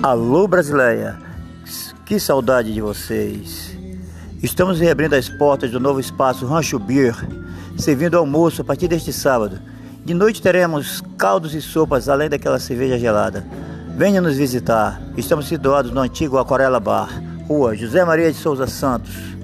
Alô Brasileia, que saudade de vocês. Estamos reabrindo as portas do novo espaço Rancho Beer, servindo almoço a partir deste sábado. De noite teremos caldos e sopas, além daquela cerveja gelada. Venha nos visitar. Estamos situados no antigo Aquarela Bar, Rua José Maria de Souza Santos.